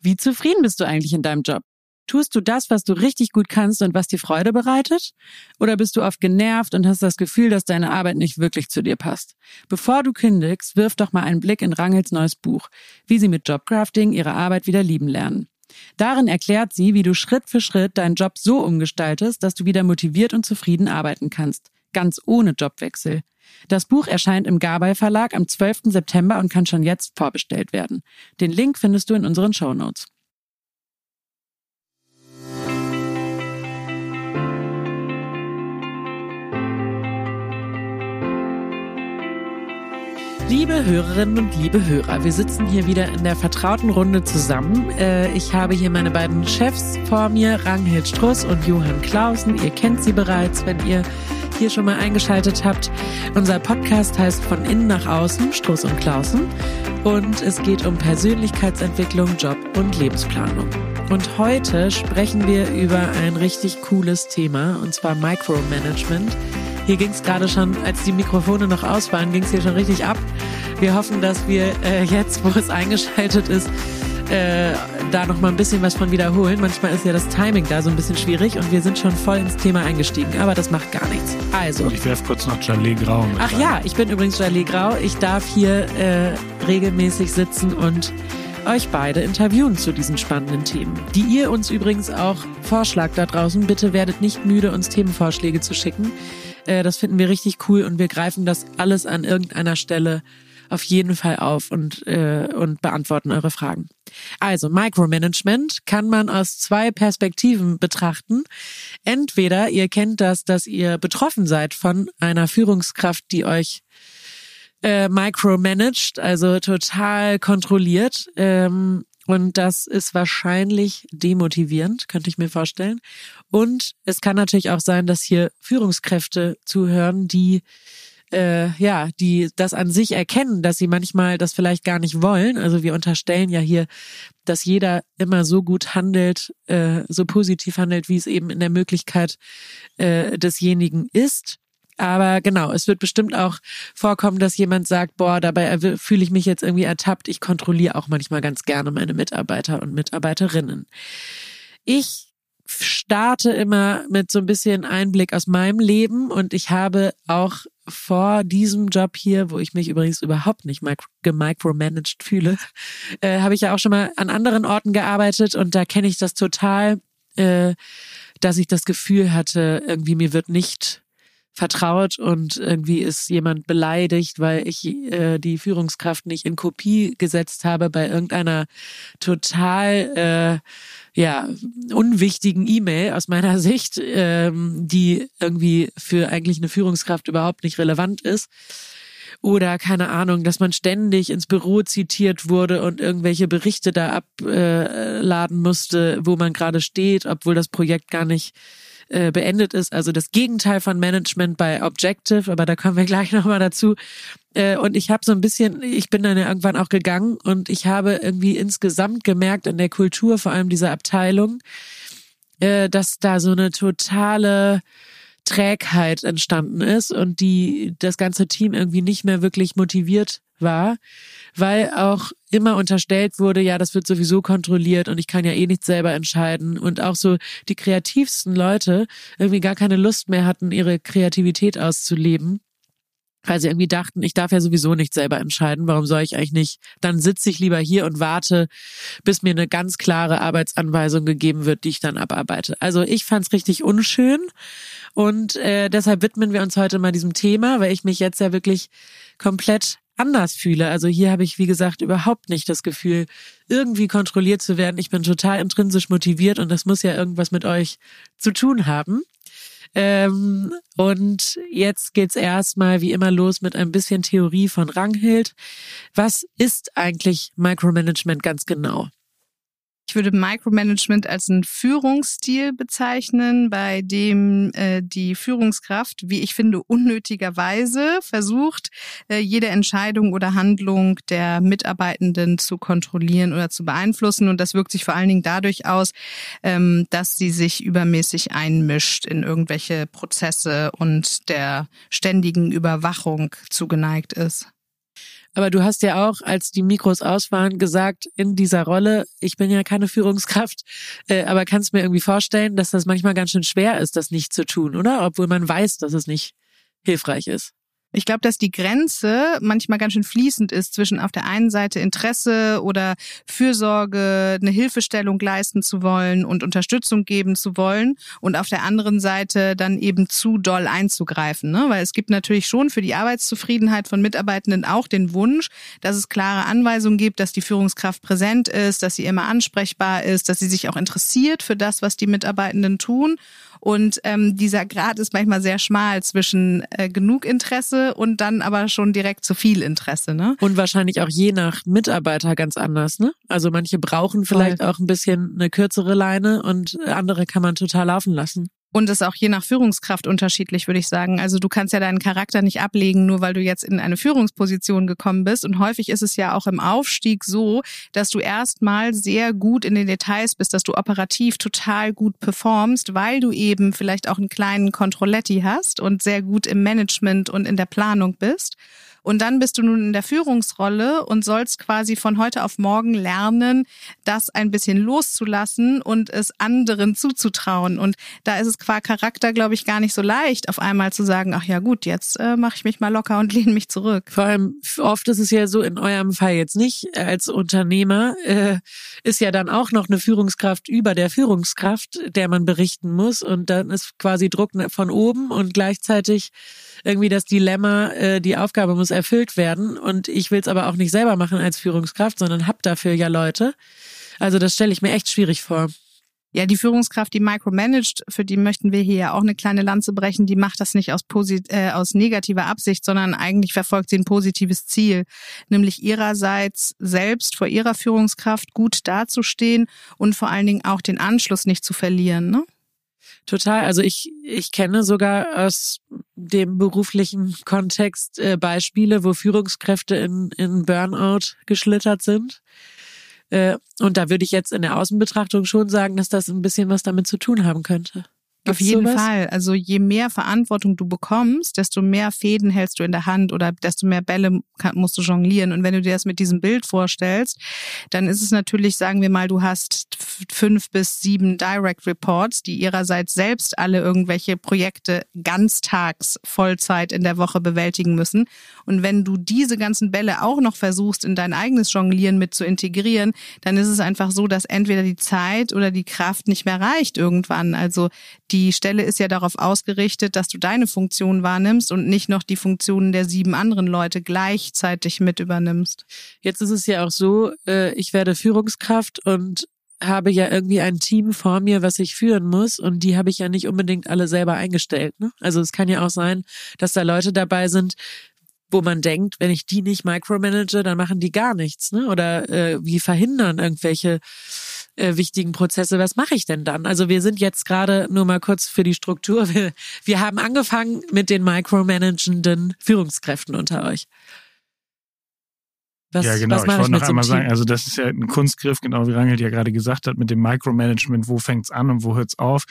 Wie zufrieden bist du eigentlich in deinem Job? Tust du das, was du richtig gut kannst und was dir Freude bereitet? Oder bist du oft genervt und hast das Gefühl, dass deine Arbeit nicht wirklich zu dir passt? Bevor du kündigst, wirf doch mal einen Blick in Rangels neues Buch, wie sie mit Jobcrafting ihre Arbeit wieder lieben lernen. Darin erklärt sie, wie du Schritt für Schritt deinen Job so umgestaltest, dass du wieder motiviert und zufrieden arbeiten kannst, ganz ohne Jobwechsel. Das Buch erscheint im Gabay Verlag am 12. September und kann schon jetzt vorbestellt werden. Den Link findest du in unseren Show Notes. Liebe Hörerinnen und liebe Hörer, wir sitzen hier wieder in der vertrauten Runde zusammen. Äh, ich habe hier meine beiden Chefs vor mir, Ranghild Struss und Johann Clausen. Ihr kennt sie bereits, wenn ihr hier schon mal eingeschaltet habt. Unser Podcast heißt Von innen nach außen, Struss und Clausen. Und es geht um Persönlichkeitsentwicklung, Job und Lebensplanung. Und heute sprechen wir über ein richtig cooles Thema, und zwar Micromanagement. Hier ging es gerade schon, als die Mikrofone noch aus waren, ging es hier schon richtig ab. Wir hoffen, dass wir äh, jetzt, wo es eingeschaltet ist, äh, da noch mal ein bisschen was von wiederholen. Manchmal ist ja das Timing da so ein bisschen schwierig und wir sind schon voll ins Thema eingestiegen, aber das macht gar nichts. Also. Ich werfe kurz noch Jalé Grau mit Ach rein. ja, ich bin übrigens Jalé Grau. Ich darf hier äh, regelmäßig sitzen und euch beide interviewen zu diesen spannenden Themen, die ihr uns übrigens auch vorschlagt da draußen. Bitte werdet nicht müde, uns Themenvorschläge zu schicken. Äh, das finden wir richtig cool und wir greifen das alles an irgendeiner Stelle auf jeden Fall auf und, äh, und beantworten eure Fragen. Also Micromanagement kann man aus zwei Perspektiven betrachten. Entweder ihr kennt das, dass ihr betroffen seid von einer Führungskraft, die euch äh, micromanagt, also total kontrolliert. Ähm, und das ist wahrscheinlich demotivierend, könnte ich mir vorstellen. Und es kann natürlich auch sein, dass hier Führungskräfte zuhören, die äh, ja, die das an sich erkennen, dass sie manchmal das vielleicht gar nicht wollen. Also wir unterstellen ja hier, dass jeder immer so gut handelt, äh, so positiv handelt, wie es eben in der Möglichkeit äh, desjenigen ist. Aber genau, es wird bestimmt auch vorkommen, dass jemand sagt, boah, dabei fühle ich mich jetzt irgendwie ertappt. Ich kontrolliere auch manchmal ganz gerne meine Mitarbeiter und Mitarbeiterinnen. Ich starte immer mit so ein bisschen Einblick aus meinem Leben und ich habe auch vor diesem Job hier, wo ich mich übrigens überhaupt nicht gemicromanaged fühle, äh, habe ich ja auch schon mal an anderen Orten gearbeitet und da kenne ich das total, äh, dass ich das Gefühl hatte, irgendwie mir wird nicht vertraut und irgendwie ist jemand beleidigt, weil ich äh, die Führungskraft nicht in Kopie gesetzt habe bei irgendeiner total äh, ja unwichtigen E-Mail aus meiner Sicht, ähm, die irgendwie für eigentlich eine Führungskraft überhaupt nicht relevant ist. Oder keine Ahnung, dass man ständig ins Büro zitiert wurde und irgendwelche Berichte da abladen musste, wo man gerade steht, obwohl das Projekt gar nicht äh, beendet ist. Also das Gegenteil von Management bei Objective, aber da kommen wir gleich nochmal dazu. Äh, und ich habe so ein bisschen, ich bin dann ja irgendwann auch gegangen und ich habe irgendwie insgesamt gemerkt in der Kultur, vor allem dieser Abteilung, äh, dass da so eine totale Trägheit entstanden ist und die das ganze Team irgendwie nicht mehr wirklich motiviert war, weil auch immer unterstellt wurde, ja, das wird sowieso kontrolliert und ich kann ja eh nicht selber entscheiden und auch so die kreativsten Leute irgendwie gar keine Lust mehr hatten, ihre Kreativität auszuleben. Weil sie irgendwie dachten, ich darf ja sowieso nicht selber entscheiden, warum soll ich eigentlich nicht? Dann sitze ich lieber hier und warte, bis mir eine ganz klare Arbeitsanweisung gegeben wird, die ich dann abarbeite. Also ich fand's richtig unschön und äh, deshalb widmen wir uns heute mal diesem Thema, weil ich mich jetzt ja wirklich komplett anders fühle. Also hier habe ich, wie gesagt, überhaupt nicht das Gefühl, irgendwie kontrolliert zu werden. Ich bin total intrinsisch motiviert und das muss ja irgendwas mit euch zu tun haben. Ähm, und jetzt geht's erstmal wie immer los mit ein bisschen Theorie von Ranghild. Was ist eigentlich Micromanagement ganz genau? Ich würde Micromanagement als einen Führungsstil bezeichnen, bei dem äh, die Führungskraft, wie ich finde, unnötigerweise versucht, äh, jede Entscheidung oder Handlung der Mitarbeitenden zu kontrollieren oder zu beeinflussen. Und das wirkt sich vor allen Dingen dadurch aus, ähm, dass sie sich übermäßig einmischt in irgendwelche Prozesse und der ständigen Überwachung zugeneigt ist. Aber du hast ja auch, als die Mikros aus waren, gesagt, in dieser Rolle, ich bin ja keine Führungskraft, äh, aber kannst mir irgendwie vorstellen, dass das manchmal ganz schön schwer ist, das nicht zu tun, oder? Obwohl man weiß, dass es nicht hilfreich ist. Ich glaube, dass die Grenze manchmal ganz schön fließend ist zwischen auf der einen Seite Interesse oder Fürsorge, eine Hilfestellung leisten zu wollen und Unterstützung geben zu wollen und auf der anderen Seite dann eben zu doll einzugreifen. Ne? Weil es gibt natürlich schon für die Arbeitszufriedenheit von Mitarbeitenden auch den Wunsch, dass es klare Anweisungen gibt, dass die Führungskraft präsent ist, dass sie immer ansprechbar ist, dass sie sich auch interessiert für das, was die Mitarbeitenden tun. Und ähm, dieser Grad ist manchmal sehr schmal zwischen äh, genug Interesse und dann aber schon direkt zu viel Interesse. Ne? Und wahrscheinlich auch je nach Mitarbeiter ganz anders. Ne? Also manche brauchen vielleicht Voll. auch ein bisschen eine kürzere Leine und andere kann man total laufen lassen. Und ist auch je nach Führungskraft unterschiedlich, würde ich sagen. Also du kannst ja deinen Charakter nicht ablegen, nur weil du jetzt in eine Führungsposition gekommen bist. Und häufig ist es ja auch im Aufstieg so, dass du erstmal sehr gut in den Details bist, dass du operativ total gut performst, weil du eben vielleicht auch einen kleinen Controletti hast und sehr gut im Management und in der Planung bist. Und dann bist du nun in der Führungsrolle und sollst quasi von heute auf morgen lernen, das ein bisschen loszulassen und es anderen zuzutrauen. Und da ist es qua Charakter, glaube ich, gar nicht so leicht, auf einmal zu sagen, ach ja gut, jetzt äh, mache ich mich mal locker und lehne mich zurück. Vor allem oft ist es ja so, in eurem Fall jetzt nicht, als Unternehmer äh, ist ja dann auch noch eine Führungskraft über der Führungskraft, der man berichten muss. Und dann ist quasi Druck von oben und gleichzeitig irgendwie das Dilemma, äh, die Aufgabe muss erfüllt werden und ich will es aber auch nicht selber machen als Führungskraft, sondern hab dafür ja Leute. Also das stelle ich mir echt schwierig vor. Ja, die Führungskraft, die micromanagt, für die möchten wir hier ja auch eine kleine Lanze brechen, die macht das nicht aus, posit äh, aus negativer Absicht, sondern eigentlich verfolgt sie ein positives Ziel, nämlich ihrerseits selbst vor ihrer Führungskraft gut dazustehen und vor allen Dingen auch den Anschluss nicht zu verlieren. Ne? Total. Also ich, ich kenne sogar aus dem beruflichen Kontext äh, Beispiele, wo Führungskräfte in, in Burnout geschlittert sind. Äh, und da würde ich jetzt in der Außenbetrachtung schon sagen, dass das ein bisschen was damit zu tun haben könnte. Gibt's Auf jeden sowas? Fall. Also je mehr Verantwortung du bekommst, desto mehr Fäden hältst du in der Hand oder desto mehr Bälle musst du jonglieren. Und wenn du dir das mit diesem Bild vorstellst, dann ist es natürlich, sagen wir mal, du hast fünf bis sieben Direct Reports, die ihrerseits selbst alle irgendwelche Projekte ganztags Vollzeit in der Woche bewältigen müssen. Und wenn du diese ganzen Bälle auch noch versuchst, in dein eigenes Jonglieren mit zu integrieren, dann ist es einfach so, dass entweder die Zeit oder die Kraft nicht mehr reicht irgendwann. Also die Stelle ist ja darauf ausgerichtet, dass du deine Funktion wahrnimmst und nicht noch die Funktionen der sieben anderen Leute gleichzeitig mit übernimmst. Jetzt ist es ja auch so, äh, ich werde Führungskraft und habe ja irgendwie ein Team vor mir, was ich führen muss und die habe ich ja nicht unbedingt alle selber eingestellt. Ne? Also es kann ja auch sein, dass da Leute dabei sind, wo man denkt, wenn ich die nicht micromanage, dann machen die gar nichts, ne? Oder äh, wie verhindern irgendwelche äh, wichtigen Prozesse. Was mache ich denn dann? Also wir sind jetzt gerade nur mal kurz für die Struktur. Wir, wir haben angefangen mit den micromanagenden Führungskräften unter euch. Was, ja, genau. ich wollte noch einmal sagen, also das ist ja ein Kunstgriff, genau wie Rangel ja gerade gesagt hat, mit dem Micromanagement, wo fängt's an und wo hört's auf?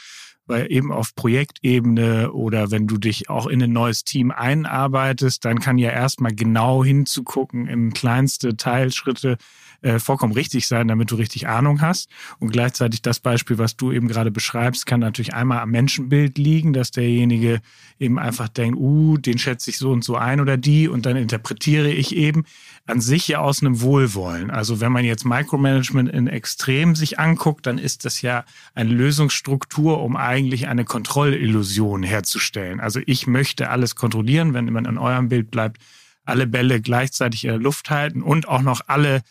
Weil eben auf Projektebene oder wenn du dich auch in ein neues Team einarbeitest, dann kann ja erstmal genau hinzugucken in kleinste Teilschritte, äh, vollkommen richtig sein, damit du richtig Ahnung hast. Und gleichzeitig das Beispiel, was du eben gerade beschreibst, kann natürlich einmal am Menschenbild liegen, dass derjenige eben einfach denkt, uh, den schätze ich so und so ein oder die und dann interpretiere ich eben an sich ja aus einem Wohlwollen. Also wenn man jetzt Micromanagement in Extrem sich anguckt, dann ist das ja eine Lösungsstruktur, um eigentlich eine Kontrollillusion herzustellen. Also ich möchte alles kontrollieren, wenn man in eurem Bild bleibt, alle Bälle gleichzeitig in der Luft halten und auch noch alle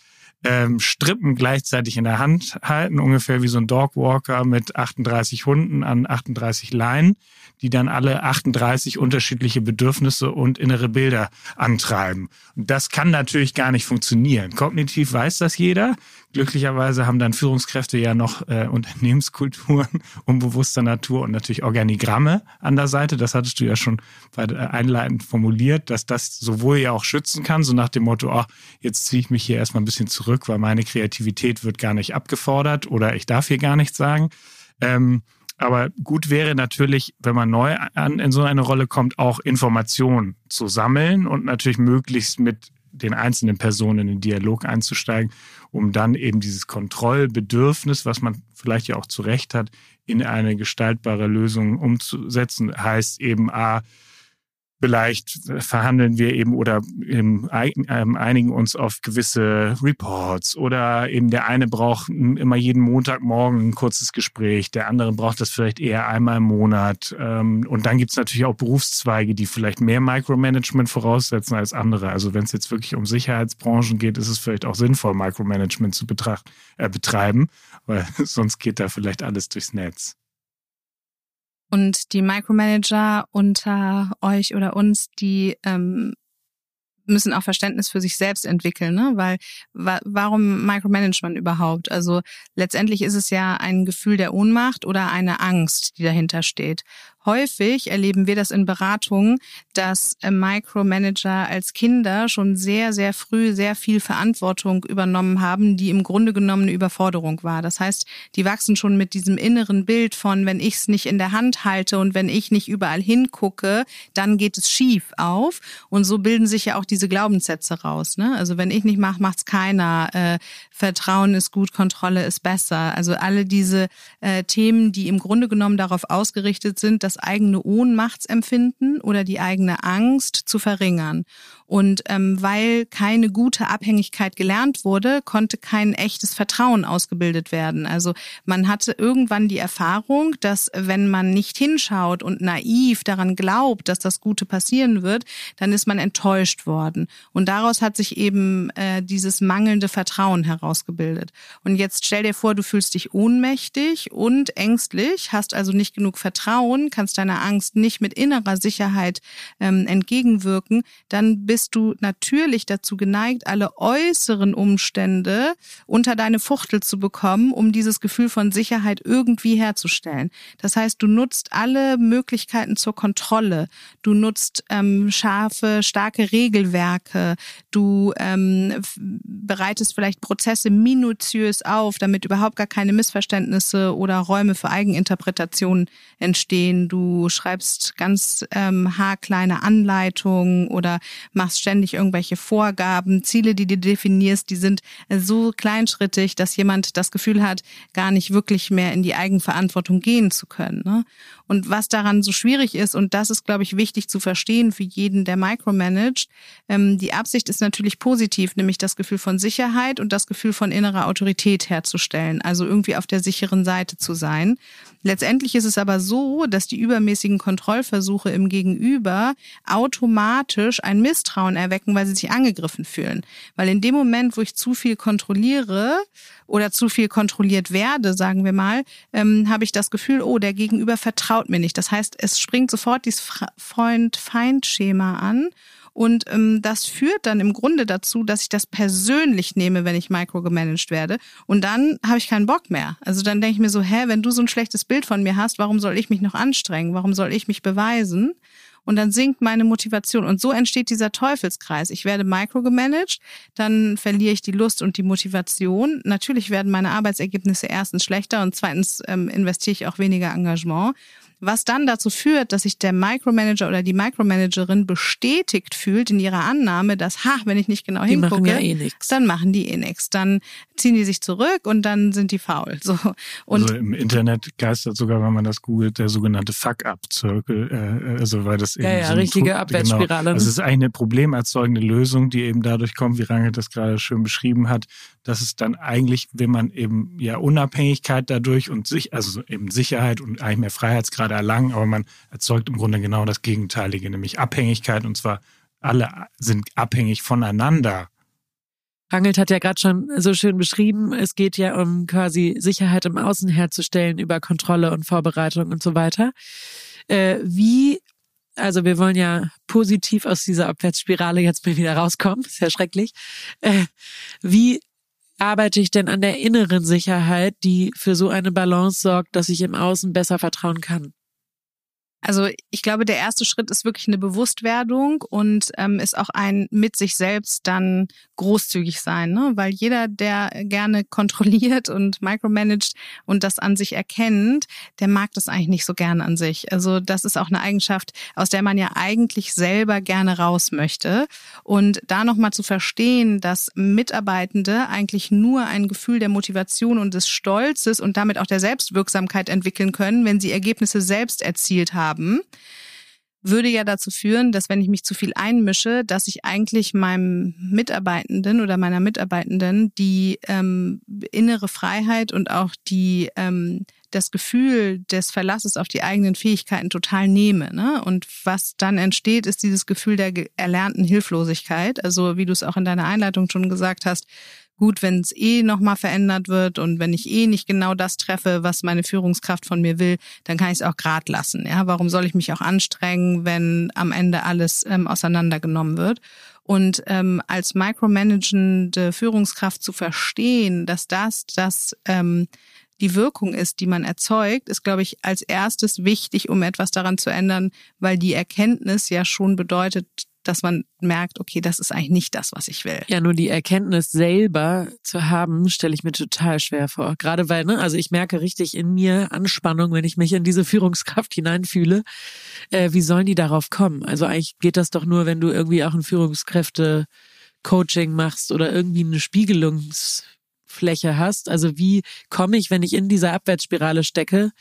ähm, Strippen gleichzeitig in der Hand halten, ungefähr wie so ein Dogwalker mit 38 Hunden an 38 Leinen, die dann alle 38 unterschiedliche Bedürfnisse und innere Bilder antreiben. Und das kann natürlich gar nicht funktionieren. Kognitiv weiß das jeder. Glücklicherweise haben dann Führungskräfte ja noch äh, Unternehmenskulturen unbewusster Natur und natürlich Organigramme an der Seite. Das hattest du ja schon äh, einleitend formuliert, dass das sowohl ja auch schützen kann, so nach dem Motto, ach, jetzt ziehe ich mich hier erstmal ein bisschen zurück, weil meine Kreativität wird gar nicht abgefordert oder ich darf hier gar nichts sagen. Ähm, aber gut wäre natürlich, wenn man neu an, in so eine Rolle kommt, auch Informationen zu sammeln und natürlich möglichst mit den einzelnen Personen in den Dialog einzusteigen, um dann eben dieses Kontrollbedürfnis, was man vielleicht ja auch zu Recht hat, in eine gestaltbare Lösung umzusetzen. Heißt eben A, Vielleicht verhandeln wir eben oder ähm, einigen uns auf gewisse Reports oder eben der eine braucht immer jeden Montagmorgen ein kurzes Gespräch, der andere braucht das vielleicht eher einmal im Monat. Ähm, und dann gibt's natürlich auch Berufszweige, die vielleicht mehr Micromanagement voraussetzen als andere. Also wenn es jetzt wirklich um Sicherheitsbranchen geht, ist es vielleicht auch sinnvoll, Micromanagement zu betracht, äh, betreiben, weil sonst geht da vielleicht alles durchs Netz. Und die Micromanager unter euch oder uns, die ähm, müssen auch Verständnis für sich selbst entwickeln, ne? Weil wa warum Micromanagement überhaupt? Also letztendlich ist es ja ein Gefühl der Ohnmacht oder eine Angst, die dahinter steht. Häufig erleben wir das in Beratungen, dass äh, Micromanager als Kinder schon sehr, sehr früh sehr viel Verantwortung übernommen haben, die im Grunde genommen eine Überforderung war. Das heißt, die wachsen schon mit diesem inneren Bild von, wenn ich es nicht in der Hand halte und wenn ich nicht überall hingucke, dann geht es schief auf. Und so bilden sich ja auch diese Glaubenssätze raus. Ne? Also wenn ich nicht mache, macht's keiner. Äh, Vertrauen ist gut, Kontrolle ist besser. Also alle diese äh, Themen, die im Grunde genommen darauf ausgerichtet sind, eigene Ohnmachtsempfinden oder die eigene Angst zu verringern. Und ähm, weil keine gute Abhängigkeit gelernt wurde, konnte kein echtes Vertrauen ausgebildet werden. Also man hatte irgendwann die Erfahrung, dass wenn man nicht hinschaut und naiv daran glaubt, dass das Gute passieren wird, dann ist man enttäuscht worden. Und daraus hat sich eben äh, dieses mangelnde Vertrauen herausgebildet. Und jetzt stell dir vor, du fühlst dich ohnmächtig und ängstlich, hast also nicht genug Vertrauen, kannst deiner Angst nicht mit innerer Sicherheit ähm, entgegenwirken, dann bist du natürlich dazu geneigt, alle äußeren Umstände unter deine Fuchtel zu bekommen, um dieses Gefühl von Sicherheit irgendwie herzustellen. Das heißt, du nutzt alle Möglichkeiten zur Kontrolle. Du nutzt ähm, scharfe, starke Regelwerke. Du ähm, bereitest vielleicht Prozesse minutiös auf, damit überhaupt gar keine Missverständnisse oder Räume für Eigeninterpretationen entstehen. Du schreibst ganz ähm, haarkleine Anleitungen oder machst ständig irgendwelche Vorgaben, Ziele, die du definierst, die sind so kleinschrittig, dass jemand das Gefühl hat, gar nicht wirklich mehr in die Eigenverantwortung gehen zu können. Ne? Und was daran so schwierig ist, und das ist, glaube ich, wichtig zu verstehen für jeden, der micromanagt, ähm, die Absicht ist natürlich positiv, nämlich das Gefühl von Sicherheit und das Gefühl von innerer Autorität herzustellen, also irgendwie auf der sicheren Seite zu sein. Letztendlich ist es aber so, dass die übermäßigen Kontrollversuche im Gegenüber automatisch ein Misstrauen erwecken, weil sie sich angegriffen fühlen. Weil in dem Moment, wo ich zu viel kontrolliere oder zu viel kontrolliert werde, sagen wir mal, ähm, habe ich das Gefühl, oh, der Gegenüber vertraut mir nicht. Das heißt, es springt sofort dieses Freund-Feind-Schema an und ähm, das führt dann im Grunde dazu, dass ich das persönlich nehme, wenn ich microgemanagt werde. Und dann habe ich keinen Bock mehr. Also dann denke ich mir so, hä, wenn du so ein schlechtes Bild von mir hast, warum soll ich mich noch anstrengen? Warum soll ich mich beweisen? und dann sinkt meine Motivation. Und so entsteht dieser Teufelskreis. Ich werde microgemanagt, dann verliere ich die Lust und die Motivation. Natürlich werden meine Arbeitsergebnisse erstens schlechter und zweitens ähm, investiere ich auch weniger Engagement was dann dazu führt, dass sich der Micromanager oder die Micromanagerin bestätigt fühlt in ihrer Annahme, dass, ha, wenn ich nicht genau die hingucke, machen ja eh dann machen die eh nichts. Dann ziehen die sich zurück und dann sind die faul. So. Und also im Internet geistert sogar, wenn man das googelt, der sogenannte Fuck-up-Circle, äh, also weil das eben ja, ja, so richtige Abwärtsspirale. Genau, also es ist eine problemerzeugende Lösung, die eben dadurch kommt, wie Rangel das gerade schön beschrieben hat, dass es dann eigentlich, wenn man eben ja Unabhängigkeit dadurch und sich, also eben Sicherheit und eigentlich mehr Freiheitsgrade erlangen, aber man erzeugt im Grunde genau das Gegenteilige, nämlich Abhängigkeit und zwar alle sind abhängig voneinander. Rangelt hat ja gerade schon so schön beschrieben, es geht ja um quasi Sicherheit im Außen herzustellen über Kontrolle und Vorbereitung und so weiter. Äh, wie, also wir wollen ja positiv aus dieser Abwärtsspirale jetzt mal wieder rauskommen, ist ja schrecklich. Äh, wie arbeite ich denn an der inneren Sicherheit, die für so eine Balance sorgt, dass ich im Außen besser vertrauen kann? Also ich glaube, der erste Schritt ist wirklich eine Bewusstwerdung und ähm, ist auch ein mit sich selbst dann großzügig sein, ne? weil jeder, der gerne kontrolliert und micromanagt und das an sich erkennt, der mag das eigentlich nicht so gern an sich. Also das ist auch eine Eigenschaft, aus der man ja eigentlich selber gerne raus möchte. Und da nochmal zu verstehen, dass Mitarbeitende eigentlich nur ein Gefühl der Motivation und des Stolzes und damit auch der Selbstwirksamkeit entwickeln können, wenn sie Ergebnisse selbst erzielt haben haben, würde ja dazu führen, dass wenn ich mich zu viel einmische, dass ich eigentlich meinem Mitarbeitenden oder meiner Mitarbeitenden die ähm, innere Freiheit und auch die ähm, das Gefühl des Verlasses auf die eigenen Fähigkeiten total nehme. Ne? Und was dann entsteht, ist dieses Gefühl der erlernten Hilflosigkeit. Also wie du es auch in deiner Einleitung schon gesagt hast, gut, wenn es eh nochmal verändert wird und wenn ich eh nicht genau das treffe, was meine Führungskraft von mir will, dann kann ich es auch grad lassen. Ja, warum soll ich mich auch anstrengen, wenn am Ende alles ähm, auseinandergenommen wird? Und ähm, als micromanagende Führungskraft zu verstehen, dass das das ähm, die Wirkung ist, die man erzeugt, ist, glaube ich, als erstes wichtig, um etwas daran zu ändern, weil die Erkenntnis ja schon bedeutet, dass man merkt, okay, das ist eigentlich nicht das, was ich will. Ja, nur die Erkenntnis selber zu haben, stelle ich mir total schwer vor. Gerade weil, ne, also ich merke richtig in mir Anspannung, wenn ich mich in diese Führungskraft hineinfühle. Äh, wie sollen die darauf kommen? Also eigentlich geht das doch nur, wenn du irgendwie auch ein Führungskräfte-Coaching machst oder irgendwie eine Spiegelungsfläche hast. Also wie komme ich, wenn ich in dieser Abwärtsspirale stecke,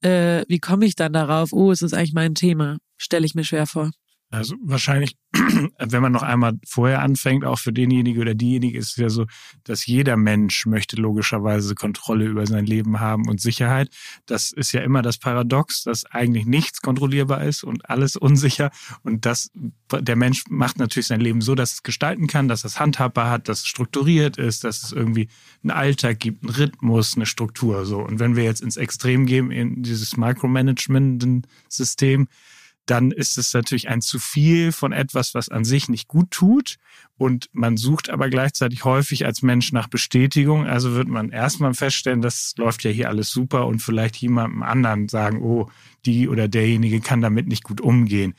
äh, wie komme ich dann darauf, oh, es ist eigentlich mein Thema? Stelle ich mir schwer vor. Also wahrscheinlich, wenn man noch einmal vorher anfängt, auch für denjenigen oder diejenige ist es ja so, dass jeder Mensch möchte logischerweise Kontrolle über sein Leben haben und Sicherheit. Das ist ja immer das Paradox, dass eigentlich nichts kontrollierbar ist und alles unsicher. Und das, der Mensch macht natürlich sein Leben so, dass es gestalten kann, dass es handhabbar hat, dass es strukturiert ist, dass es irgendwie einen Alltag gibt, einen Rhythmus, eine Struktur, so. Und wenn wir jetzt ins Extrem gehen, in dieses Micromanagement-System, dann ist es natürlich ein zu viel von etwas, was an sich nicht gut tut. Und man sucht aber gleichzeitig häufig als Mensch nach Bestätigung. Also wird man erstmal feststellen, das läuft ja hier alles super und vielleicht jemandem anderen sagen, oh, die oder derjenige kann damit nicht gut umgehen.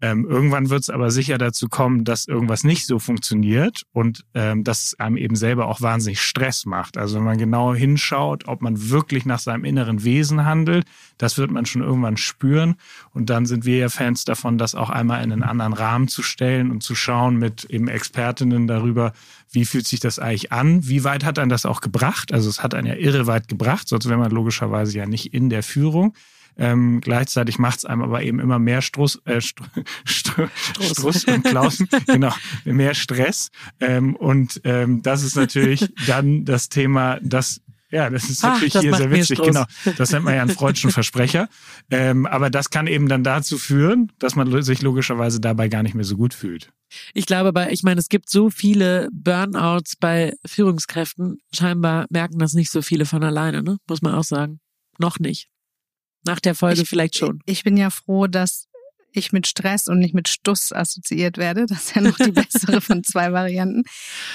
Ähm, irgendwann wird es aber sicher dazu kommen, dass irgendwas nicht so funktioniert und ähm, dass einem eben selber auch wahnsinnig Stress macht. Also wenn man genau hinschaut, ob man wirklich nach seinem inneren Wesen handelt, das wird man schon irgendwann spüren. Und dann sind wir ja Fans davon, das auch einmal in einen anderen Rahmen zu stellen und zu schauen mit eben Expertinnen darüber, wie fühlt sich das eigentlich an? Wie weit hat einen das auch gebracht? Also es hat einen ja irre weit gebracht, sonst wäre man logischerweise ja nicht in der Führung. Ähm, gleichzeitig macht es einem aber eben immer mehr Struss, äh, Str Str Struss und Klausen, genau, mehr Stress. Ähm, und ähm, das ist natürlich dann das Thema, das ja, das ist natürlich das hier sehr witzig. Genau, das nennt man ja einen freudschen Versprecher. Ähm, aber das kann eben dann dazu führen, dass man sich logischerweise dabei gar nicht mehr so gut fühlt. Ich glaube, bei, ich meine, es gibt so viele Burnouts bei Führungskräften. Scheinbar merken das nicht so viele von alleine, ne? Muss man auch sagen. Noch nicht. Nach der Folge ich, vielleicht schon. Ich bin ja froh, dass ich mit Stress und nicht mit Stuss assoziiert werde. Das ist ja noch die bessere von zwei Varianten.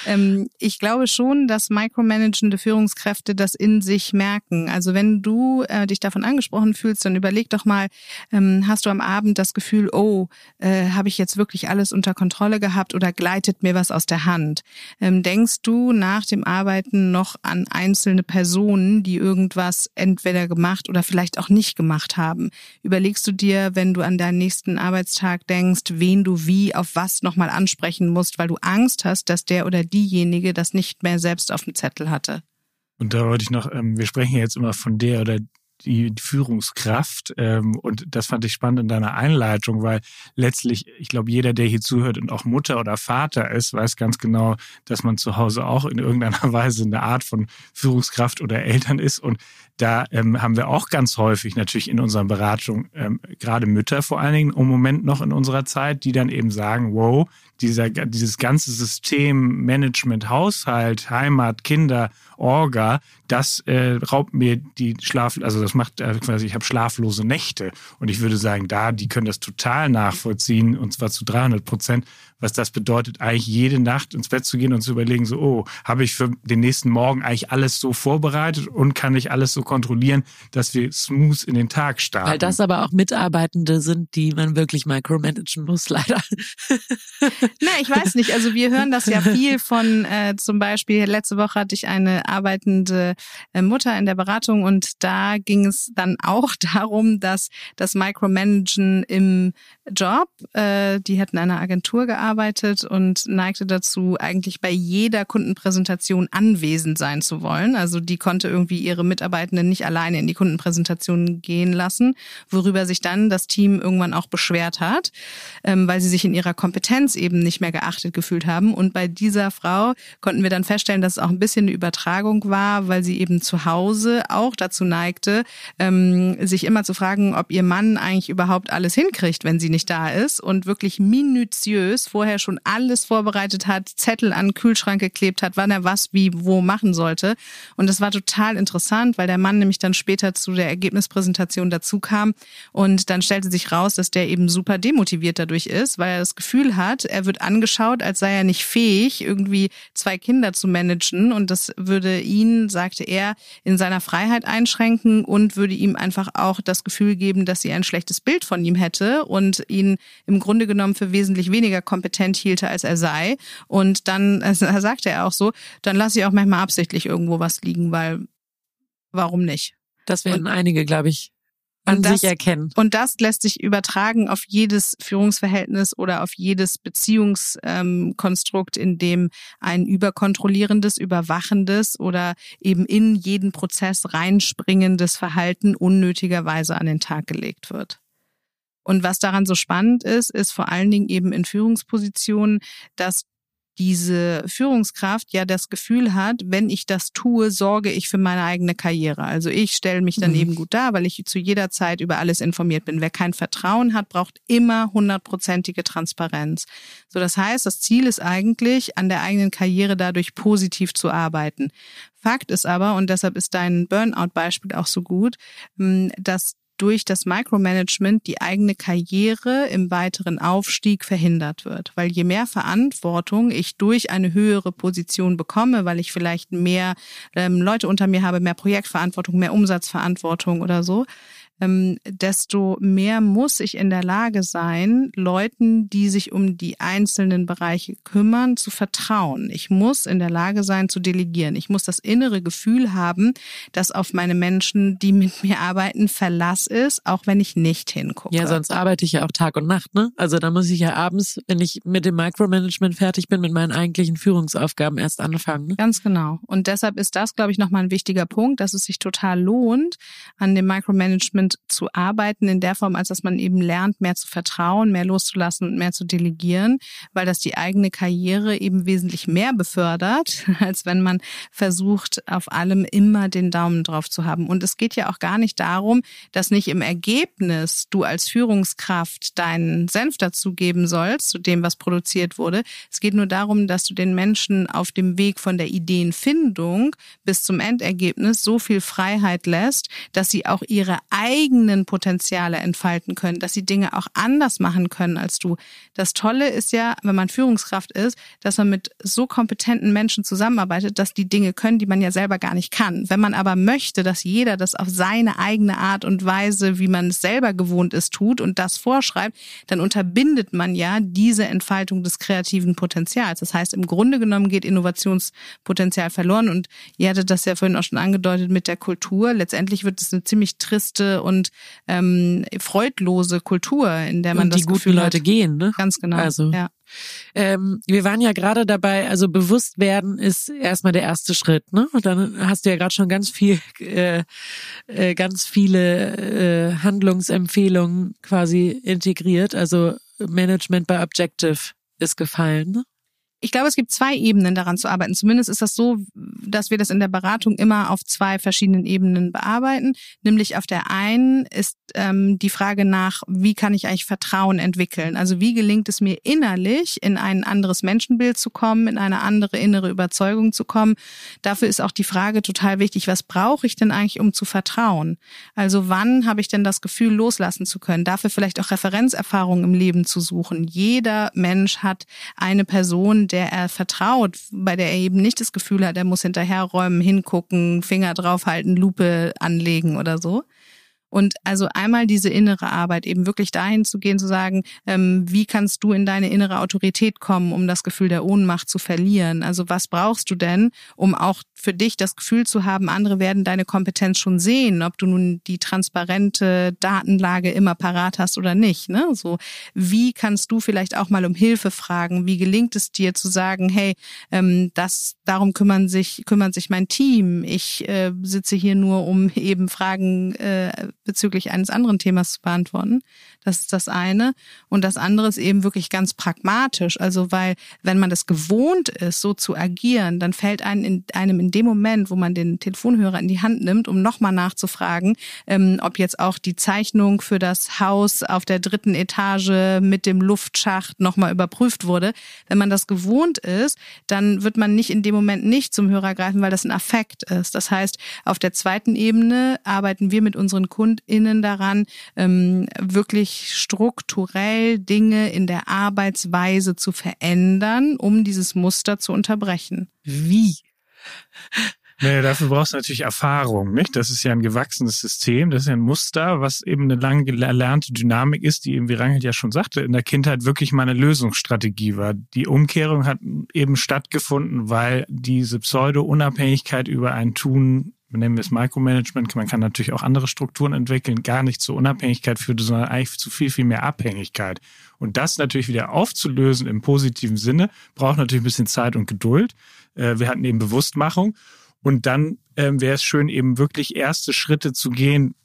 Ähm, ich glaube schon, dass micromanagende Führungskräfte das in sich merken. Also wenn du äh, dich davon angesprochen fühlst, dann überleg doch mal, ähm, hast du am Abend das Gefühl, oh, äh, habe ich jetzt wirklich alles unter Kontrolle gehabt oder gleitet mir was aus der Hand? Ähm, denkst du nach dem Arbeiten noch an einzelne Personen, die irgendwas entweder gemacht oder vielleicht auch nicht gemacht haben? Überlegst du dir, wenn du an deinen nächsten nächsten Arbeitstag denkst, wen du wie auf was nochmal ansprechen musst, weil du Angst hast, dass der oder diejenige das nicht mehr selbst auf dem Zettel hatte. Und da wollte ich noch, ähm, wir sprechen jetzt immer von der oder die Führungskraft. Ähm, und das fand ich spannend in deiner Einleitung, weil letztlich, ich glaube, jeder, der hier zuhört und auch Mutter oder Vater ist, weiß ganz genau, dass man zu Hause auch in irgendeiner Weise eine Art von Führungskraft oder Eltern ist. Und da ähm, haben wir auch ganz häufig natürlich in unseren Beratungen, ähm, gerade Mütter vor allen Dingen, im Moment noch in unserer Zeit, die dann eben sagen, wow, dieser, dieses ganze System Management, Haushalt, Heimat, Kinder, Orga, das äh, raubt mir die Schlaf, also das macht äh, quasi, ich habe schlaflose Nächte. Und ich würde sagen, da, die können das total nachvollziehen, und zwar zu 300 Prozent, was das bedeutet, eigentlich jede Nacht ins Bett zu gehen und zu überlegen, so, oh, habe ich für den nächsten Morgen eigentlich alles so vorbereitet und kann ich alles so kontrollieren, dass wir smooth in den Tag starten. Weil das aber auch Mitarbeitende sind, die man wirklich micromanagen muss, leider. Na, ich weiß nicht. Also wir hören das ja viel von, äh, zum Beispiel, letzte Woche hatte ich eine arbeitende äh, Mutter in der Beratung und da ging es dann auch darum, dass das Micromanagen im Job, äh, die hat in einer Agentur gearbeitet und neigte dazu, eigentlich bei jeder Kundenpräsentation anwesend sein zu wollen. Also die konnte irgendwie ihre Mitarbeitenden nicht alleine in die Kundenpräsentation gehen lassen, worüber sich dann das Team irgendwann auch beschwert hat, ähm, weil sie sich in ihrer Kompetenz eben nicht mehr geachtet gefühlt haben. Und bei dieser Frau konnten wir dann feststellen, dass es auch ein bisschen eine Übertragung war, weil sie eben zu Hause auch dazu neigte, ähm, sich immer zu fragen, ob ihr Mann eigentlich überhaupt alles hinkriegt, wenn sie nicht da ist und wirklich minutiös vorher schon alles vorbereitet hat, Zettel an den Kühlschrank geklebt hat, wann er was wie wo machen sollte. Und das war total interessant, weil der Mann nämlich dann später zu der Ergebnispräsentation dazu kam und dann stellte sich raus, dass der eben super demotiviert dadurch ist, weil er das Gefühl hat, er wird angeschaut, als sei er nicht fähig, irgendwie zwei Kinder zu managen und das würde ihn, sagte er, in seiner Freiheit einschränken und würde ihm einfach auch das Gefühl geben, dass sie ein schlechtes Bild von ihm hätte und ihn im Grunde genommen für wesentlich weniger kompetent hielte, als er sei. Und dann äh, sagte er auch so, dann lasse ich auch manchmal absichtlich irgendwo was liegen, weil warum nicht? Das werden und, einige, glaube ich, an das, sich erkennen. Und das lässt sich übertragen auf jedes Führungsverhältnis oder auf jedes Beziehungskonstrukt, in dem ein überkontrollierendes, überwachendes oder eben in jeden Prozess reinspringendes Verhalten unnötigerweise an den Tag gelegt wird. Und was daran so spannend ist, ist vor allen Dingen eben in Führungspositionen, dass diese Führungskraft ja das Gefühl hat, wenn ich das tue, sorge ich für meine eigene Karriere. Also ich stelle mich dann mhm. eben gut dar, weil ich zu jeder Zeit über alles informiert bin. Wer kein Vertrauen hat, braucht immer hundertprozentige Transparenz. So, das heißt, das Ziel ist eigentlich, an der eigenen Karriere dadurch positiv zu arbeiten. Fakt ist aber, und deshalb ist dein Burnout-Beispiel auch so gut, dass durch das Micromanagement die eigene Karriere im weiteren Aufstieg verhindert wird. Weil je mehr Verantwortung ich durch eine höhere Position bekomme, weil ich vielleicht mehr ähm, Leute unter mir habe, mehr Projektverantwortung, mehr Umsatzverantwortung oder so, ähm, desto mehr muss ich in der Lage sein, Leuten, die sich um die einzelnen Bereiche kümmern, zu vertrauen. Ich muss in der Lage sein, zu delegieren. Ich muss das innere Gefühl haben, dass auf meine Menschen, die mit mir arbeiten, Verlass ist, auch wenn ich nicht hingucke. Ja, sonst arbeite ich ja auch Tag und Nacht, ne? Also da muss ich ja abends, wenn ich mit dem Micromanagement fertig bin, mit meinen eigentlichen Führungsaufgaben erst anfangen. Ne? Ganz genau. Und deshalb ist das, glaube ich, nochmal ein wichtiger Punkt, dass es sich total lohnt, an dem Micromanagement und zu arbeiten in der Form, als dass man eben lernt, mehr zu vertrauen, mehr loszulassen und mehr zu delegieren, weil das die eigene Karriere eben wesentlich mehr befördert, als wenn man versucht, auf allem immer den Daumen drauf zu haben. Und es geht ja auch gar nicht darum, dass nicht im Ergebnis du als Führungskraft deinen Senf dazugeben sollst, zu dem, was produziert wurde. Es geht nur darum, dass du den Menschen auf dem Weg von der Ideenfindung bis zum Endergebnis so viel Freiheit lässt, dass sie auch ihre eigene eigenen Potenziale entfalten können, dass sie Dinge auch anders machen können als du. Das Tolle ist ja, wenn man Führungskraft ist, dass man mit so kompetenten Menschen zusammenarbeitet, dass die Dinge können, die man ja selber gar nicht kann. Wenn man aber möchte, dass jeder das auf seine eigene Art und Weise, wie man es selber gewohnt ist, tut und das vorschreibt, dann unterbindet man ja diese Entfaltung des kreativen Potenzials. Das heißt, im Grunde genommen geht Innovationspotenzial verloren und ihr hattet das ja vorhin auch schon angedeutet mit der Kultur. Letztendlich wird es eine ziemlich triste und ähm, freudlose Kultur, in der man und das die Gefühl guten Leute hat. gehen, ne? Ganz genau. Also. Ja. Ähm, wir waren ja gerade dabei, also bewusst werden ist erstmal der erste Schritt, ne? Und dann hast du ja gerade schon ganz viel, äh, äh, ganz viele äh, Handlungsempfehlungen quasi integriert. Also Management by Objective ist gefallen, ne? Ich glaube, es gibt zwei Ebenen daran zu arbeiten. Zumindest ist das so, dass wir das in der Beratung immer auf zwei verschiedenen Ebenen bearbeiten. Nämlich auf der einen ist ähm, die Frage nach, wie kann ich eigentlich Vertrauen entwickeln? Also wie gelingt es mir innerlich, in ein anderes Menschenbild zu kommen, in eine andere innere Überzeugung zu kommen? Dafür ist auch die Frage total wichtig, was brauche ich denn eigentlich, um zu vertrauen? Also wann habe ich denn das Gefühl, loslassen zu können? Dafür vielleicht auch Referenzerfahrungen im Leben zu suchen. Jeder Mensch hat eine Person, der er vertraut, bei der er eben nicht das Gefühl hat, er muss hinterherräumen, hingucken, Finger draufhalten, Lupe anlegen oder so. Und also einmal diese innere Arbeit, eben wirklich dahin zu gehen, zu sagen, ähm, wie kannst du in deine innere Autorität kommen, um das Gefühl der Ohnmacht zu verlieren? Also was brauchst du denn, um auch für dich das Gefühl zu haben, andere werden deine Kompetenz schon sehen, ob du nun die transparente Datenlage immer parat hast oder nicht. Ne? So, wie kannst du vielleicht auch mal um Hilfe fragen? Wie gelingt es dir zu sagen, hey, ähm, das darum kümmern sich kümmert sich mein Team. Ich äh, sitze hier nur, um eben Fragen äh, bezüglich eines anderen Themas zu beantworten. Das ist das eine. Und das andere ist eben wirklich ganz pragmatisch. Also, weil, wenn man das gewohnt ist, so zu agieren, dann fällt einem in, einem in dem Moment, wo man den Telefonhörer in die Hand nimmt, um nochmal nachzufragen, ähm, ob jetzt auch die Zeichnung für das Haus auf der dritten Etage mit dem Luftschacht nochmal überprüft wurde. Wenn man das gewohnt ist, dann wird man nicht in dem Moment nicht zum Hörer greifen, weil das ein Affekt ist. Das heißt, auf der zweiten Ebene arbeiten wir mit unseren KundInnen daran, ähm, wirklich strukturell Dinge in der Arbeitsweise zu verändern, um dieses Muster zu unterbrechen. Wie? Naja, dafür brauchst du natürlich Erfahrung, nicht? Das ist ja ein gewachsenes System, das ist ja ein Muster, was eben eine lange erlernte Dynamik ist, die eben, wie Rangel ja schon sagte, in der Kindheit wirklich mal eine Lösungsstrategie war. Die Umkehrung hat eben stattgefunden, weil diese Pseudo-Unabhängigkeit über ein Tun nennen wir es Micromanagement, man kann natürlich auch andere Strukturen entwickeln, gar nicht zur Unabhängigkeit führte, sondern eigentlich zu viel, viel mehr Abhängigkeit. Und das natürlich wieder aufzulösen im positiven Sinne, braucht natürlich ein bisschen Zeit und Geduld. Äh, wir hatten eben Bewusstmachung. Und dann ähm, wäre es schön, eben wirklich erste Schritte zu gehen,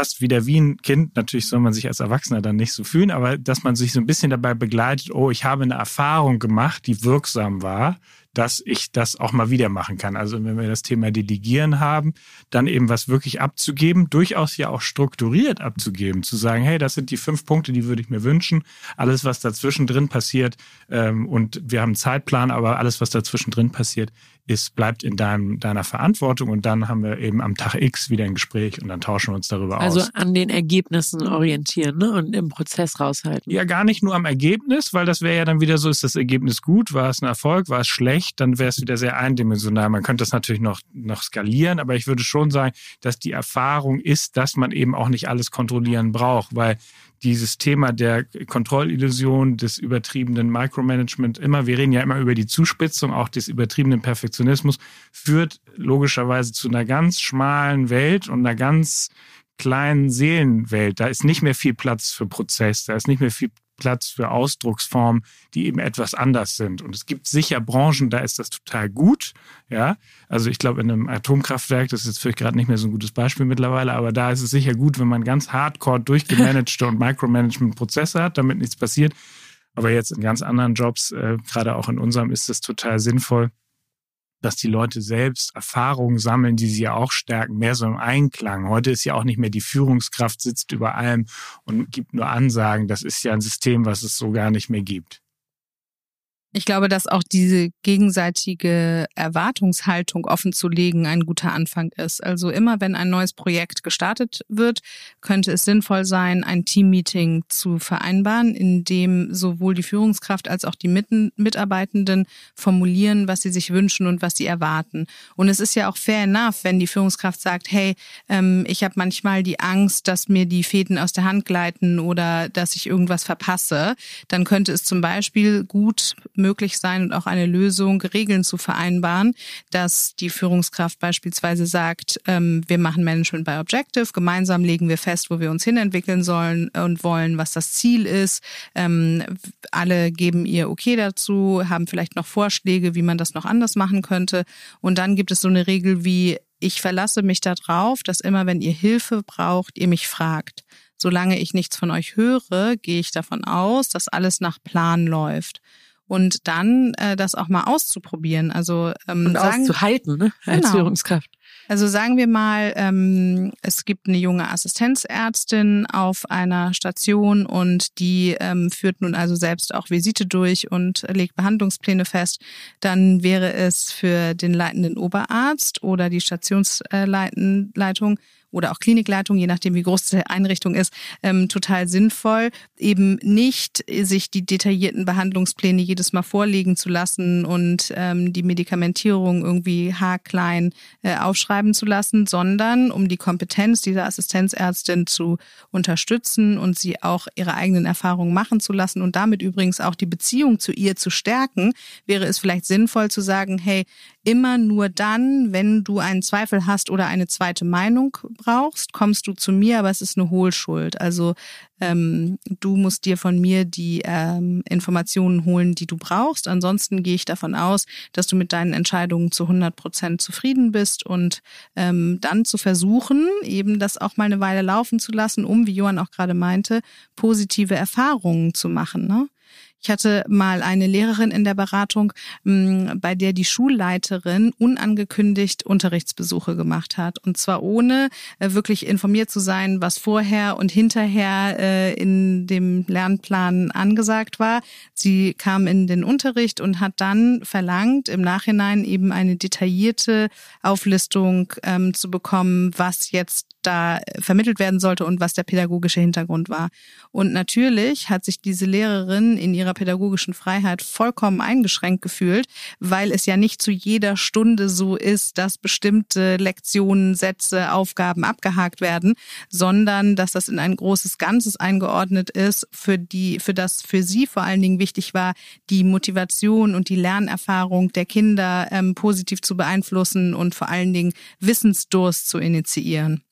fast wieder wie ein Kind. Natürlich soll man sich als Erwachsener dann nicht so fühlen, aber dass man sich so ein bisschen dabei begleitet, oh, ich habe eine Erfahrung gemacht, die wirksam war dass ich das auch mal wieder machen kann. Also wenn wir das Thema Delegieren haben, dann eben was wirklich abzugeben, durchaus ja auch strukturiert abzugeben, zu sagen, hey, das sind die fünf Punkte, die würde ich mir wünschen. Alles, was dazwischen drin passiert, ähm, und wir haben einen Zeitplan, aber alles, was dazwischen drin passiert, ist, bleibt in deinem, deiner Verantwortung und dann haben wir eben am Tag X wieder ein Gespräch und dann tauschen wir uns darüber also aus. Also an den Ergebnissen orientieren ne? und im Prozess raushalten. Ja, gar nicht nur am Ergebnis, weil das wäre ja dann wieder so, ist das Ergebnis gut, war es ein Erfolg, war es schlecht, dann wäre es wieder sehr eindimensional. Man könnte das natürlich noch, noch skalieren, aber ich würde schon sagen, dass die Erfahrung ist, dass man eben auch nicht alles kontrollieren braucht, weil dieses Thema der Kontrollillusion, des übertriebenen Micromanagement immer, wir reden ja immer über die Zuspitzung, auch des übertriebenen Perfektionismus, führt logischerweise zu einer ganz schmalen Welt und einer ganz kleinen Seelenwelt. Da ist nicht mehr viel Platz für Prozess, da ist nicht mehr viel Platz für Ausdrucksformen, die eben etwas anders sind. Und es gibt sicher Branchen, da ist das total gut. Ja, also ich glaube, in einem Atomkraftwerk, das ist jetzt vielleicht gerade nicht mehr so ein gutes Beispiel mittlerweile, aber da ist es sicher gut, wenn man ganz hardcore durchgemanagte und Micromanagement-Prozesse hat, damit nichts passiert. Aber jetzt in ganz anderen Jobs, äh, gerade auch in unserem, ist es total sinnvoll, dass die Leute selbst Erfahrungen sammeln, die sie ja auch stärken, mehr so im Einklang. Heute ist ja auch nicht mehr die Führungskraft sitzt über allem und gibt nur Ansagen. Das ist ja ein System, was es so gar nicht mehr gibt. Ich glaube, dass auch diese gegenseitige Erwartungshaltung offen zu legen ein guter Anfang ist. Also immer, wenn ein neues Projekt gestartet wird, könnte es sinnvoll sein, ein Teammeeting zu vereinbaren, in dem sowohl die Führungskraft als auch die Mitarbeitenden formulieren, was sie sich wünschen und was sie erwarten. Und es ist ja auch fair enough, wenn die Führungskraft sagt, hey, ähm, ich habe manchmal die Angst, dass mir die Fäden aus der Hand gleiten oder dass ich irgendwas verpasse. Dann könnte es zum Beispiel gut möglich sein und auch eine Lösung, Regeln zu vereinbaren, dass die Führungskraft beispielsweise sagt, ähm, wir machen Management by Objective, gemeinsam legen wir fest, wo wir uns hinentwickeln sollen und wollen, was das Ziel ist. Ähm, alle geben ihr Okay dazu, haben vielleicht noch Vorschläge, wie man das noch anders machen könnte. Und dann gibt es so eine Regel wie, ich verlasse mich darauf, dass immer, wenn ihr Hilfe braucht, ihr mich fragt. Solange ich nichts von euch höre, gehe ich davon aus, dass alles nach Plan läuft. Und dann äh, das auch mal auszuprobieren. Also ähm, und sagen, auszuhalten ne? als genau. Führungskraft. Also sagen wir mal, ähm, es gibt eine junge Assistenzärztin auf einer Station und die ähm, führt nun also selbst auch Visite durch und legt Behandlungspläne fest. Dann wäre es für den leitenden Oberarzt oder die Stationsleitung oder auch Klinikleitung, je nachdem wie groß die Einrichtung ist, ähm, total sinnvoll, eben nicht sich die detaillierten Behandlungspläne jedes Mal vorlegen zu lassen und ähm, die Medikamentierung irgendwie haarklein äh, aufschreiben zu lassen, sondern um die Kompetenz dieser Assistenzärztin zu unterstützen und sie auch ihre eigenen Erfahrungen machen zu lassen und damit übrigens auch die Beziehung zu ihr zu stärken, wäre es vielleicht sinnvoll zu sagen, hey, immer nur dann, wenn du einen Zweifel hast oder eine zweite Meinung brauchst, kommst du zu mir, aber es ist eine Hohlschuld. Also ähm, du musst dir von mir die ähm, Informationen holen, die du brauchst. Ansonsten gehe ich davon aus, dass du mit deinen Entscheidungen zu 100 Prozent zufrieden bist und ähm, dann zu versuchen, eben das auch mal eine Weile laufen zu lassen, um, wie Johann auch gerade meinte, positive Erfahrungen zu machen. Ne? Ich hatte mal eine Lehrerin in der Beratung, mm, bei der die Schulleiterin unangekündigt Unterrichtsbesuche gemacht hat. Und zwar ohne äh, wirklich informiert zu sein, was vorher und hinterher äh, in dem Lernplan angesagt war. Sie kam in den Unterricht und hat dann verlangt, im Nachhinein eben eine detaillierte Auflistung ähm, zu bekommen, was jetzt da vermittelt werden sollte und was der pädagogische Hintergrund war. Und natürlich hat sich diese Lehrerin in ihrer pädagogischen Freiheit vollkommen eingeschränkt gefühlt, weil es ja nicht zu jeder Stunde so ist, dass bestimmte Lektionen, Sätze, Aufgaben abgehakt werden, sondern dass das in ein großes Ganzes eingeordnet ist, für die, für das für sie vor allen Dingen wichtig war, die Motivation und die Lernerfahrung der Kinder ähm, positiv zu beeinflussen und vor allen Dingen Wissensdurst zu initiieren.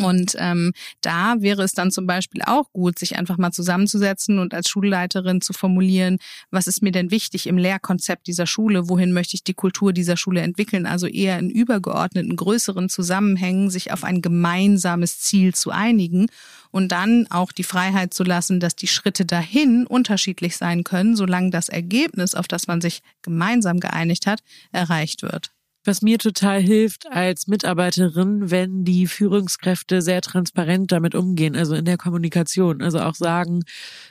Und ähm, da wäre es dann zum Beispiel auch gut, sich einfach mal zusammenzusetzen und als Schulleiterin zu formulieren, was ist mir denn wichtig im Lehrkonzept dieser Schule, wohin möchte ich die Kultur dieser Schule entwickeln, also eher in übergeordneten, größeren Zusammenhängen sich auf ein gemeinsames Ziel zu einigen und dann auch die Freiheit zu lassen, dass die Schritte dahin unterschiedlich sein können, solange das Ergebnis, auf das man sich gemeinsam geeinigt hat, erreicht wird was mir total hilft als Mitarbeiterin, wenn die Führungskräfte sehr transparent damit umgehen, also in der Kommunikation. Also auch sagen,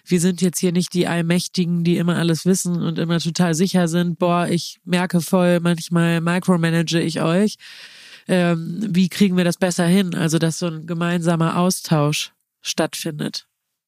wir sind jetzt hier nicht die Allmächtigen, die immer alles wissen und immer total sicher sind, boah, ich merke voll, manchmal micromanage ich euch. Ähm, wie kriegen wir das besser hin? Also, dass so ein gemeinsamer Austausch stattfindet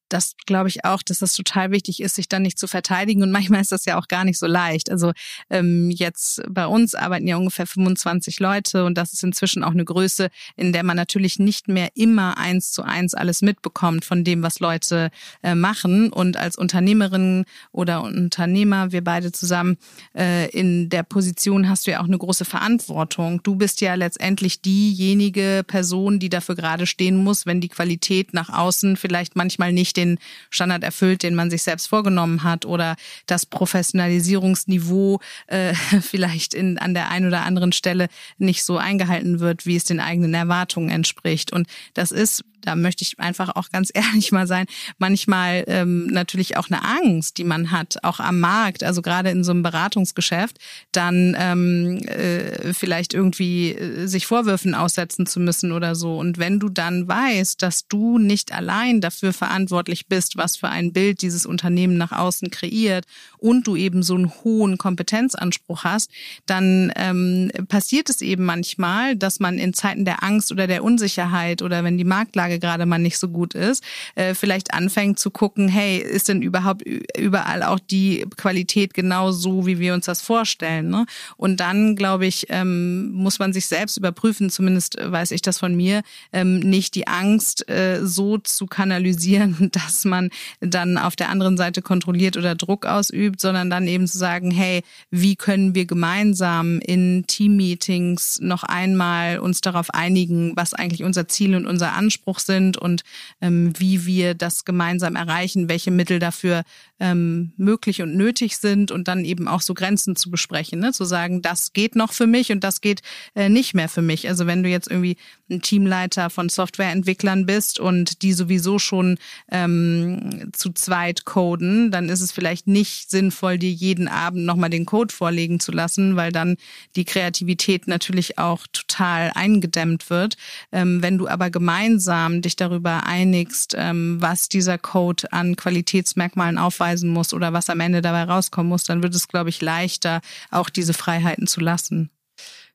das glaube ich auch, dass das total wichtig ist, sich dann nicht zu verteidigen. Und manchmal ist das ja auch gar nicht so leicht. Also ähm, jetzt bei uns arbeiten ja ungefähr 25 Leute und das ist inzwischen auch eine Größe, in der man natürlich nicht mehr immer eins zu eins alles mitbekommt von dem, was Leute äh, machen. Und als Unternehmerin oder Unternehmer, wir beide zusammen, äh, in der Position hast du ja auch eine große Verantwortung. Du bist ja letztendlich diejenige Person, die dafür gerade stehen muss, wenn die Qualität nach außen vielleicht manchmal nicht den Standard erfüllt, den man sich selbst vorgenommen hat oder das Professionalisierungsniveau äh, vielleicht in, an der einen oder anderen Stelle nicht so eingehalten wird, wie es den eigenen Erwartungen entspricht. Und das ist da möchte ich einfach auch ganz ehrlich mal sein, manchmal ähm, natürlich auch eine Angst, die man hat, auch am Markt, also gerade in so einem Beratungsgeschäft, dann ähm, äh, vielleicht irgendwie äh, sich Vorwürfen aussetzen zu müssen oder so. Und wenn du dann weißt, dass du nicht allein dafür verantwortlich bist, was für ein Bild dieses Unternehmen nach außen kreiert und du eben so einen hohen Kompetenzanspruch hast, dann ähm, passiert es eben manchmal, dass man in Zeiten der Angst oder der Unsicherheit oder wenn die Marktlage gerade mal nicht so gut ist, äh, vielleicht anfängt zu gucken, hey, ist denn überhaupt überall auch die Qualität genau so, wie wir uns das vorstellen? Ne? Und dann, glaube ich, ähm, muss man sich selbst überprüfen, zumindest weiß ich das von mir, ähm, nicht die Angst äh, so zu kanalisieren, dass man dann auf der anderen Seite kontrolliert oder Druck ausübt, sondern dann eben zu sagen, hey, wie können wir gemeinsam in Teammeetings noch einmal uns darauf einigen, was eigentlich unser Ziel und unser Anspruch sind und ähm, wie wir das gemeinsam erreichen, welche Mittel dafür ähm, möglich und nötig sind und dann eben auch so Grenzen zu besprechen, ne? zu sagen, das geht noch für mich und das geht äh, nicht mehr für mich. Also wenn du jetzt irgendwie ein Teamleiter von Softwareentwicklern bist und die sowieso schon ähm, zu zweit coden, dann ist es vielleicht nicht sinnvoll, dir jeden Abend nochmal den Code vorlegen zu lassen, weil dann die Kreativität natürlich auch total eingedämmt wird. Ähm, wenn du aber gemeinsam dich darüber einigst, ähm, was dieser Code an Qualitätsmerkmalen aufweisen muss oder was am Ende dabei rauskommen muss, dann wird es, glaube ich, leichter, auch diese Freiheiten zu lassen.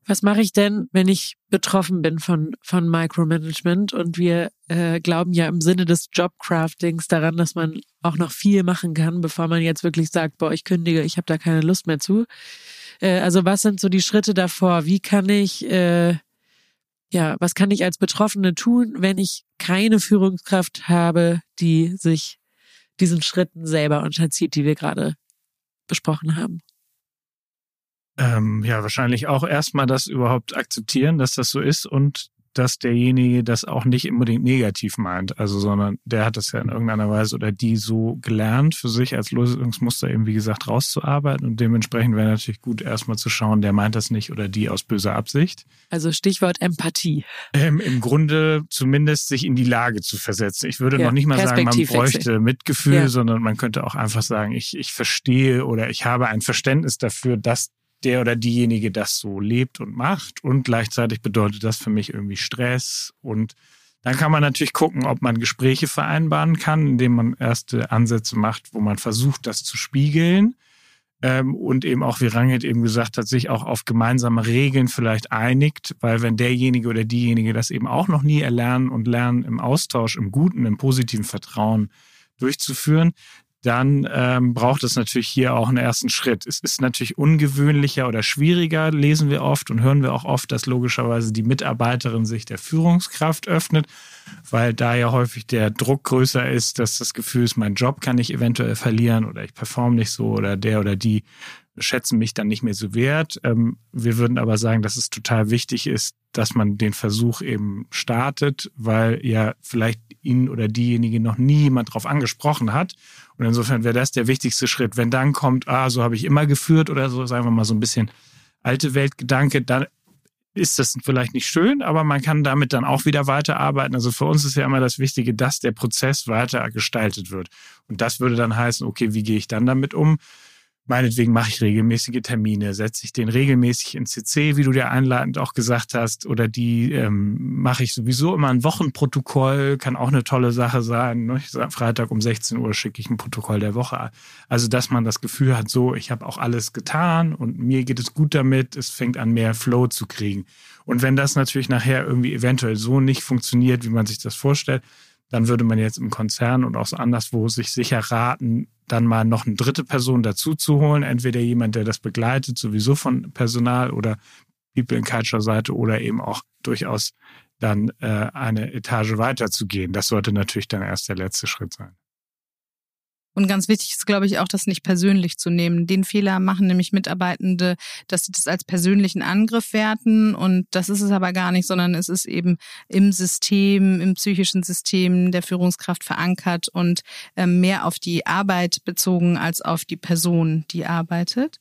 Was mache ich denn, wenn ich betroffen bin von, von Micromanagement? Und wir äh, glauben ja im Sinne des Jobcraftings daran, dass man auch noch viel machen kann, bevor man jetzt wirklich sagt, boah, ich kündige, ich habe da keine Lust mehr zu. Äh, also was sind so die Schritte davor? Wie kann ich, äh, ja, was kann ich als Betroffene tun, wenn ich keine Führungskraft habe, die sich diesen Schritten selber unterzieht, die wir gerade besprochen haben? Ähm, ja, wahrscheinlich auch erstmal das überhaupt akzeptieren, dass das so ist und dass derjenige das auch nicht unbedingt negativ meint, also sondern der hat das ja in irgendeiner Weise oder die so gelernt für sich als Lösungsmuster eben wie gesagt rauszuarbeiten und dementsprechend wäre natürlich gut erstmal zu schauen, der meint das nicht oder die aus böser Absicht. Also Stichwort Empathie. Ähm, Im Grunde zumindest sich in die Lage zu versetzen. Ich würde ja, noch nicht mal sagen, man bräuchte Mitgefühl, ja. sondern man könnte auch einfach sagen, ich, ich verstehe oder ich habe ein Verständnis dafür, dass der oder diejenige das so lebt und macht. Und gleichzeitig bedeutet das für mich irgendwie Stress. Und dann kann man natürlich gucken, ob man Gespräche vereinbaren kann, indem man erste Ansätze macht, wo man versucht, das zu spiegeln. Ähm, und eben auch, wie Rangit eben gesagt hat, sich auch auf gemeinsame Regeln vielleicht einigt, weil wenn derjenige oder diejenige das eben auch noch nie erlernen und lernen, im Austausch, im guten, im positiven Vertrauen durchzuführen, dann ähm, braucht es natürlich hier auch einen ersten Schritt. Es ist natürlich ungewöhnlicher oder schwieriger, lesen wir oft und hören wir auch oft, dass logischerweise die Mitarbeiterin sich der Führungskraft öffnet, weil da ja häufig der Druck größer ist, dass das Gefühl ist, mein Job kann ich eventuell verlieren oder ich performe nicht so oder der oder die schätzen mich dann nicht mehr so wert. Ähm, wir würden aber sagen, dass es total wichtig ist, dass man den Versuch eben startet, weil ja vielleicht ihn oder diejenige noch nie jemand drauf angesprochen hat. Und insofern wäre das der wichtigste Schritt. Wenn dann kommt, ah, so habe ich immer geführt oder so, sagen wir mal so ein bisschen alte Weltgedanke, dann ist das vielleicht nicht schön, aber man kann damit dann auch wieder weiterarbeiten. Also für uns ist ja immer das Wichtige, dass der Prozess weiter gestaltet wird. Und das würde dann heißen, okay, wie gehe ich dann damit um? Meinetwegen mache ich regelmäßige Termine, setze ich den regelmäßig in CC, wie du dir einleitend auch gesagt hast, oder die ähm, mache ich sowieso immer ein Wochenprotokoll, kann auch eine tolle Sache sein. Ne? Freitag um 16 Uhr schicke ich ein Protokoll der Woche. Also, dass man das Gefühl hat, so, ich habe auch alles getan und mir geht es gut damit, es fängt an, mehr Flow zu kriegen. Und wenn das natürlich nachher irgendwie eventuell so nicht funktioniert, wie man sich das vorstellt, dann würde man jetzt im Konzern und auch anderswo sich sicher raten, dann mal noch eine dritte Person dazu zu holen. Entweder jemand, der das begleitet, sowieso von Personal oder People in Culture Seite oder eben auch durchaus dann äh, eine Etage weiterzugehen. Das sollte natürlich dann erst der letzte Schritt sein. Und ganz wichtig ist, glaube ich, auch das nicht persönlich zu nehmen. Den Fehler machen nämlich Mitarbeitende, dass sie das als persönlichen Angriff werten. Und das ist es aber gar nicht, sondern es ist eben im System, im psychischen System der Führungskraft verankert und ähm, mehr auf die Arbeit bezogen als auf die Person, die arbeitet.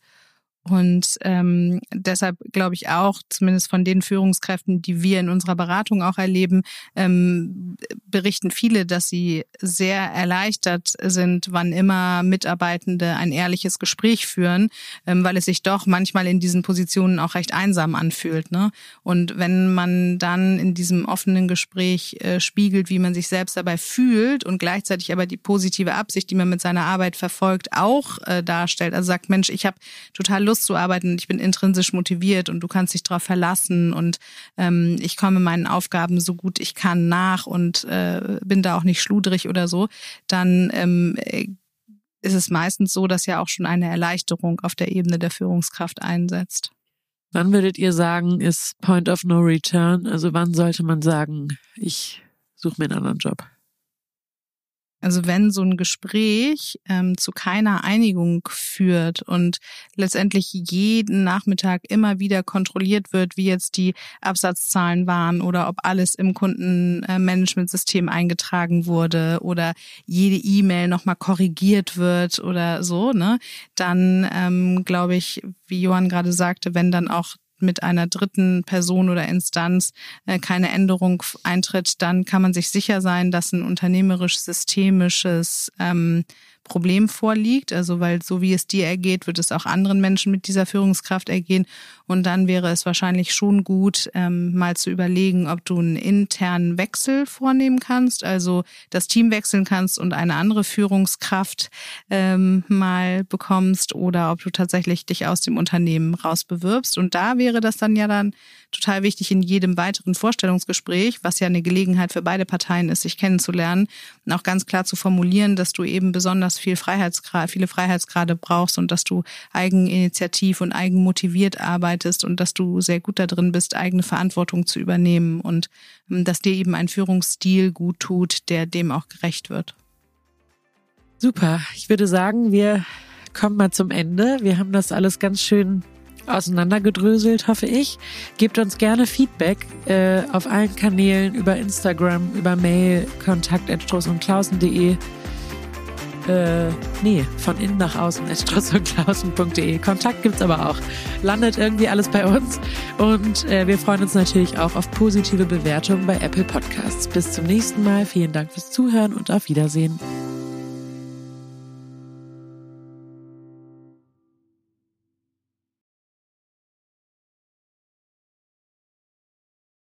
Und ähm, deshalb glaube ich auch, zumindest von den Führungskräften, die wir in unserer Beratung auch erleben, ähm, berichten viele, dass sie sehr erleichtert sind, wann immer Mitarbeitende ein ehrliches Gespräch führen, ähm, weil es sich doch manchmal in diesen Positionen auch recht einsam anfühlt. Ne? Und wenn man dann in diesem offenen Gespräch äh, spiegelt, wie man sich selbst dabei fühlt und gleichzeitig aber die positive Absicht, die man mit seiner Arbeit verfolgt, auch äh, darstellt, also sagt, Mensch, ich habe total Lust, Lust zu arbeiten ich bin intrinsisch motiviert und du kannst dich darauf verlassen und ähm, ich komme meinen Aufgaben so gut ich kann nach und äh, bin da auch nicht schludrig oder so, dann ähm, ist es meistens so, dass ja auch schon eine Erleichterung auf der Ebene der Führungskraft einsetzt. Wann würdet ihr sagen, ist Point of No Return? Also wann sollte man sagen, ich suche mir einen anderen Job? Also wenn so ein Gespräch ähm, zu keiner Einigung führt und letztendlich jeden Nachmittag immer wieder kontrolliert wird, wie jetzt die Absatzzahlen waren oder ob alles im Kundenmanagementsystem eingetragen wurde oder jede E-Mail nochmal korrigiert wird oder so, ne, dann ähm, glaube ich, wie Johann gerade sagte, wenn dann auch mit einer dritten Person oder Instanz äh, keine Änderung eintritt, dann kann man sich sicher sein, dass ein unternehmerisch-systemisches ähm, Problem vorliegt. Also weil so wie es dir ergeht, wird es auch anderen Menschen mit dieser Führungskraft ergehen. Und dann wäre es wahrscheinlich schon gut, ähm, mal zu überlegen, ob du einen internen Wechsel vornehmen kannst, also das Team wechseln kannst und eine andere Führungskraft ähm, mal bekommst oder ob du tatsächlich dich aus dem Unternehmen rausbewirbst. Und da wäre das dann ja dann total wichtig in jedem weiteren Vorstellungsgespräch, was ja eine Gelegenheit für beide Parteien ist, sich kennenzulernen, und auch ganz klar zu formulieren, dass du eben besonders viel Freiheitsgrad, viele Freiheitsgrade brauchst und dass du eigeninitiativ und eigenmotiviert arbeitest und dass du sehr gut da drin bist, eigene Verantwortung zu übernehmen und ähm, dass dir eben ein Führungsstil gut tut, der dem auch gerecht wird. Super. Ich würde sagen, wir kommen mal zum Ende. Wir haben das alles ganz schön auseinandergedröselt, hoffe ich. Gebt uns gerne Feedback äh, auf allen Kanälen, über Instagram, über Mail, kontakt.stroßundklausen.de. Äh, nee, von innen nach außen, stroßundklausen.de. Kontakt gibt's aber auch. Landet irgendwie alles bei uns. Und äh, wir freuen uns natürlich auch auf positive Bewertungen bei Apple Podcasts. Bis zum nächsten Mal. Vielen Dank fürs Zuhören und auf Wiedersehen.